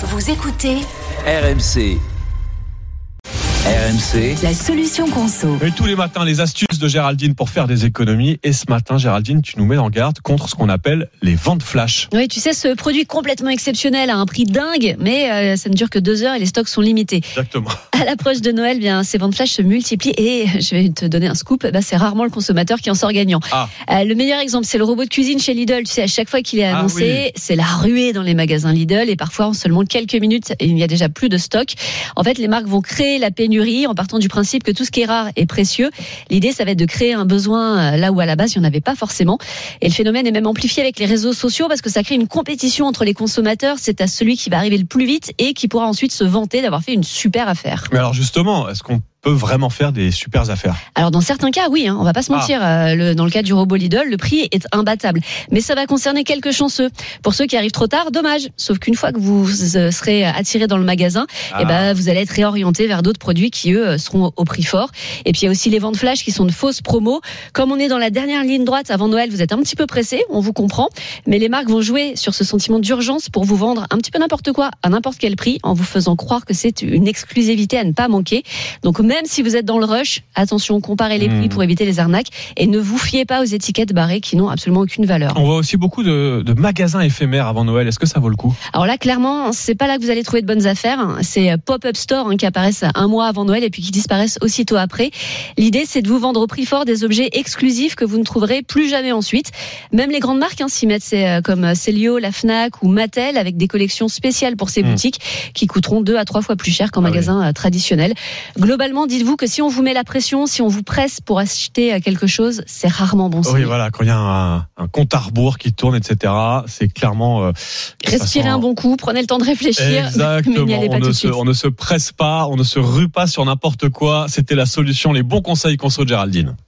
Vous écoutez RMC. RMC. la solution conso. Et tous les matins, les astuces de Géraldine pour faire des économies. Et ce matin, Géraldine, tu nous mets en garde contre ce qu'on appelle les ventes flash. Oui, tu sais, ce produit complètement exceptionnel à un prix dingue, mais euh, ça ne dure que deux heures et les stocks sont limités. Exactement. À l'approche de Noël, bien, ces ventes flash se multiplient et je vais te donner un scoop, bah, c'est rarement le consommateur qui en sort gagnant. Ah. Euh, le meilleur exemple, c'est le robot de cuisine chez Lidl. Tu sais, à chaque fois qu'il est Ah annoncé, oui. c'est la ruée dans les magasins Lidl et parfois en seulement quelques minutes, il y a déjà plus de stock. En fait, les marques vont créer la pénurie en partant du principe que tout ce qui est rare est précieux. L'idée, ça va être de créer un besoin euh, là où à la base, il n'y en avait pas forcément. Et le phénomène est même amplifié avec les réseaux sociaux parce que ça crée une compétition entre les consommateurs. C'est à celui qui va arriver le plus vite et qui pourra ensuite se vanter d'avoir fait une super affaire. Mais alors justement, est-ce qu'on peut vraiment faire des super affaires Alors dans certains cas, oui, hein, on va pas se mentir. euh, le- dans le cas du robot Lidl, le prix est imbattable. Mais ça va concerner quelques chanceux. Pour ceux qui arrivent trop tard, dommage. Sauf qu'une fois que vous euh, serez attiré dans le magasin, Ah. eh ben vous allez être réorienté vers d'autres produits qui eux seront au prix fort. Et puis il y a aussi les ventes flash qui sont de fausses promos. Comme on est dans la dernière ligne droite avant Noël, vous êtes un petit peu pressé, on vous comprend. Mais les marques vont jouer sur ce sentiment d'urgence pour vous vendre un petit peu n'importe quoi à n'importe quel prix en vous faisant croire que c'est une exclusivité à ne pas manquer. Donc même si vous êtes dans le rush, attention, comparez les prix Hmm. pour éviter les arnaques et ne vous fiez pas aux étiquettes barrées qui n'ont absolument aucune valeur. On voit aussi beaucoup de, de magasins éphémères avant Noël. Est-ce que ça vaut le coup? Alors là, clairement, c'est pas là que vous allez trouver de bonnes affaires. C'est pop-up store hein, qui apparaissent un mois avant Noël et puis qui disparaissent aussitôt après. L'idée, c'est de vous vendre au prix fort des objets exclusifs que vous ne trouverez plus jamais ensuite. Même les grandes marques hein, s'y mettent, c'est euh, comme Celio, la Fnac ou Mattel, avec des collections spéciales pour ces Hmm. boutiques qui coûteront deux à trois fois plus cher qu'en Ah magasin euh, traditionnel. Globalement, dites-vous que si on vous met la pression, si on vous presse pour acheter euh, quelque chose, c'est rarement bon signe. Oui, voilà, quand il y a un, un compte à rebours qui tourne, etc., c'est clairement... euh, Respirez un bon coup, prenez le temps de réfléchir, Exactement. n'y allez pas on, tout ne se, suite. on ne se presse pas, on ne se rue pas sur n'importe quoi. C'était la solution, les bons conseils conso de Géraldine.